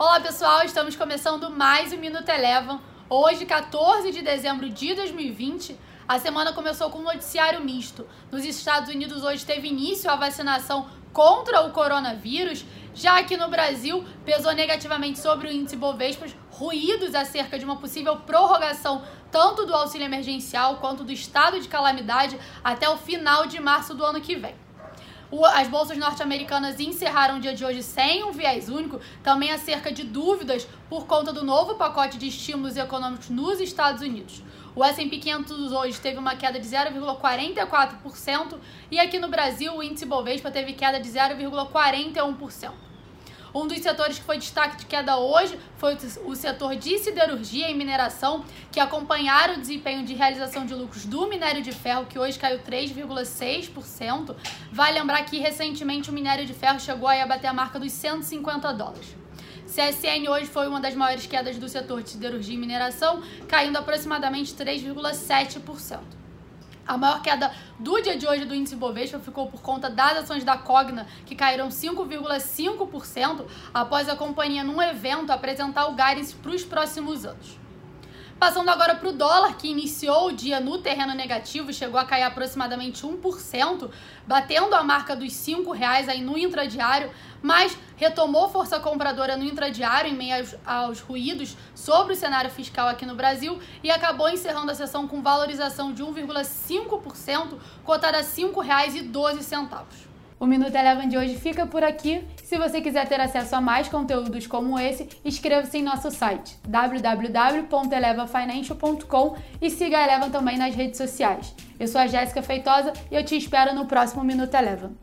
Olá pessoal, estamos começando mais um Minuto Elevam. Hoje, 14 de dezembro de 2020, a semana começou com um noticiário misto. Nos Estados Unidos hoje teve início a vacinação contra o coronavírus, já aqui no Brasil pesou negativamente sobre o índice Bovespa ruídos acerca de uma possível prorrogação tanto do auxílio emergencial quanto do estado de calamidade até o final de março do ano que vem. As bolsas norte-americanas encerraram o dia de hoje sem um viés único, também acerca de dúvidas por conta do novo pacote de estímulos econômicos nos Estados Unidos. O S&P 500 hoje teve uma queda de 0,44% e aqui no Brasil o índice Bovespa teve queda de 0,41%. Um dos setores que foi destaque de queda hoje foi o setor de siderurgia e mineração, que acompanharam o desempenho de realização de lucros do minério de ferro, que hoje caiu 3,6%. Vale lembrar que recentemente o minério de ferro chegou a bater a marca dos 150 dólares. CSN hoje foi uma das maiores quedas do setor de siderurgia e mineração, caindo aproximadamente 3,7%. A maior queda do dia de hoje do índice Bovespa ficou por conta das ações da Cogna, que caíram 5,5% após a companhia, num evento, apresentar o guidance para os próximos anos. Passando agora para o dólar, que iniciou o dia no terreno negativo, chegou a cair aproximadamente 1%, batendo a marca dos R$ reais aí no intradiário, mas retomou força compradora no intradiário em meio aos, aos ruídos sobre o cenário fiscal aqui no Brasil e acabou encerrando a sessão com valorização de 1,5%, cotada a R$ 5,12. O Minuto Eleven de hoje fica por aqui. Se você quiser ter acesso a mais conteúdos como esse, inscreva-se em nosso site www.elevafinancial.com e siga a Eleven também nas redes sociais. Eu sou a Jéssica Feitosa e eu te espero no próximo Minuto Eleven.